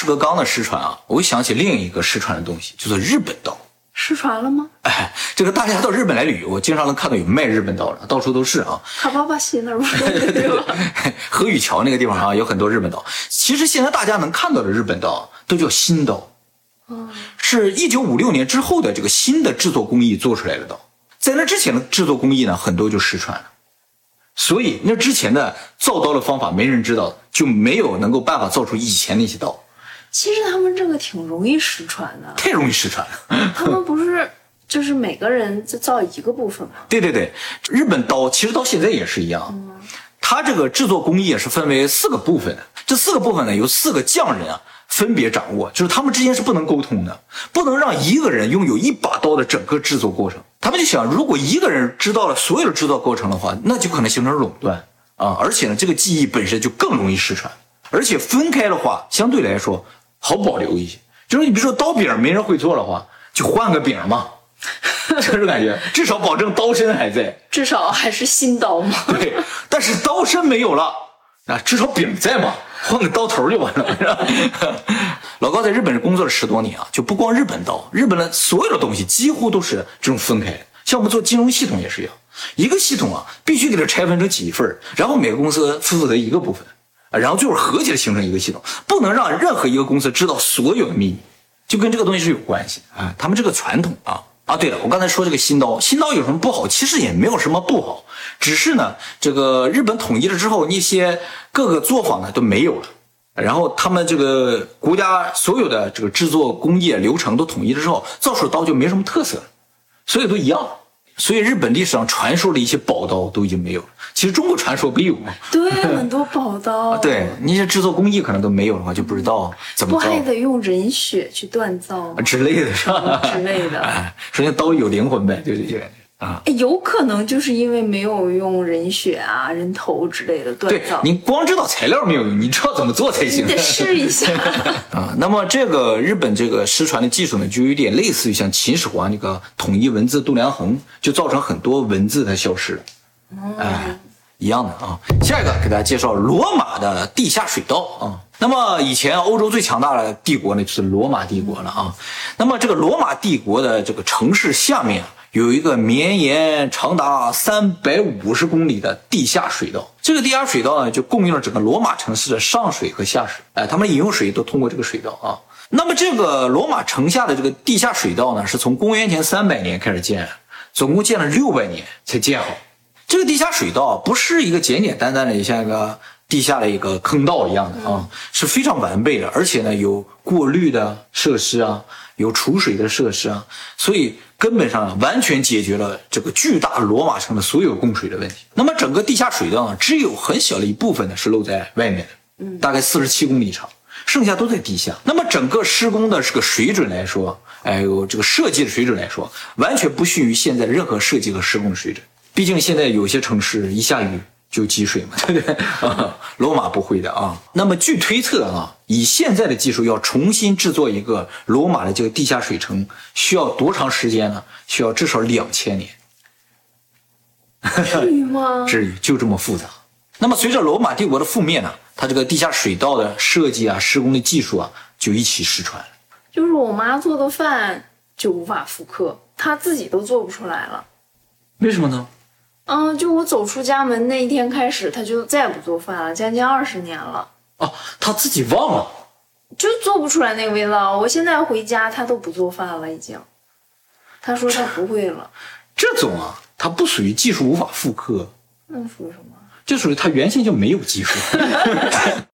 石革钢的失传啊，我又想起另一个失传的东西，叫做日本刀。失传了吗？哎，这个大家到日本来旅游，经常能看到有卖日本刀的，到处都是啊。卡巴巴西那儿不是对吧？河宇桥那个地方啊，有很多日本刀。其实现在大家能看到的日本刀都叫新刀，是一九五六年之后的这个新的制作工艺做出来的刀。在那之前的制作工艺呢，很多就失传了。所以那之前的造刀的方法没人知道，就没有能够办法造出以前那些刀，其实他们这个挺容易失传的，太容易失传了。他们不是就是每个人就造一个部分吗？对对对，日本刀其实到现在也是一样，它这个制作工艺也是分为四个部分。这四个部分呢，由四个匠人啊分别掌握，就是他们之间是不能沟通的，不能让一个人拥有一把刀的整个制作过程。他们就想，如果一个人知道了所有的制作过程的话，那就可能形成垄断啊，而且呢，这个技艺本身就更容易失传，而且分开的话，相对来说好保留一些。就是你比如说刀柄没人会做的话，就换个柄嘛。这种感觉，至少保证刀身还在。至少还是新刀嘛。对，但是刀身没有了，啊，至少柄在嘛，换个刀头就完了，是吧？老高在日本工作了十多年啊，就不光日本刀，日本的所有的东西几乎都是这种分开的。像我们做金融系统也是一样，一个系统啊，必须给它拆分成几份然后每个公司负责一个部分，啊，然后最后合起来形成一个系统，不能让任何一个公司知道所有的秘密，就跟这个东西是有关系啊。他们这个传统啊。啊，对了，我刚才说这个新刀，新刀有什么不好？其实也没有什么不好，只是呢，这个日本统一了之后，那些各个作坊呢都没有了，然后他们这个国家所有的这个制作工业流程都统一了之后，造出的刀就没什么特色了，所以都一样。所以日本历史上传说的一些宝刀都已经没有了。其实中国传说不有吗？对，很多宝 刀。对，那些制作工艺可能都没有的话，就不知道怎么。不还得用人血去锻造之类的，是吧？之类的。哎，首先刀有灵魂呗，就这些啊。有可能就是因为没有用人血啊、人头之类的锻造。你光知道材料没有用，你知道怎么做才行。你得试一下 啊。那么这个日本这个失传的技术呢，就有点类似于像秦始皇那个统一文字度量衡，就造成很多文字它消失了。哎。一样的啊，下一个给大家介绍罗马的地下水道啊。那么以前欧洲最强大的帝国呢，就是罗马帝国了啊。那么这个罗马帝国的这个城市下面有一个绵延长达三百五十公里的地下水道，这个地下水道呢，就供应了整个罗马城市的上水和下水，哎，他们饮用水都通过这个水道啊。那么这个罗马城下的这个地下水道呢，是从公元前三百年开始建，总共建了六百年才建好。这个地下水道不是一个简简单单的像一个地下的一个坑道一样的啊，是非常完备的，而且呢有过滤的设施啊，有储水的设施啊，所以根本上完全解决了这个巨大罗马城的所有供水的问题。那么整个地下水道呢，只有很小的一部分呢是露在外面的，嗯，大概四十七公里长，剩下都在地下。那么整个施工的这个水准来说，哎呦，这个设计的水准来说，完全不逊于现在的任何设计和施工的水准。毕竟现在有些城市一下雨就积水嘛，对不对？啊，罗马不会的啊。那么据推测啊，以现在的技术要重新制作一个罗马的这个地下水城，需要多长时间呢？需要至少两千年。至于吗？至于，就这么复杂。那么随着罗马帝国的覆灭呢，它这个地下水道的设计啊、施工的技术啊，就一起失传了。就是我妈做的饭就无法复刻，她自己都做不出来了。为什么呢？嗯，就我走出家门那一天开始，他就再也不做饭了，将近二十年了。哦，他自己忘了，就做不出来那个味道。我现在回家，他都不做饭了，已经。他说他不会了。这种啊，它不属于技术无法复刻。那属于什么？就属于他原先就没有技术。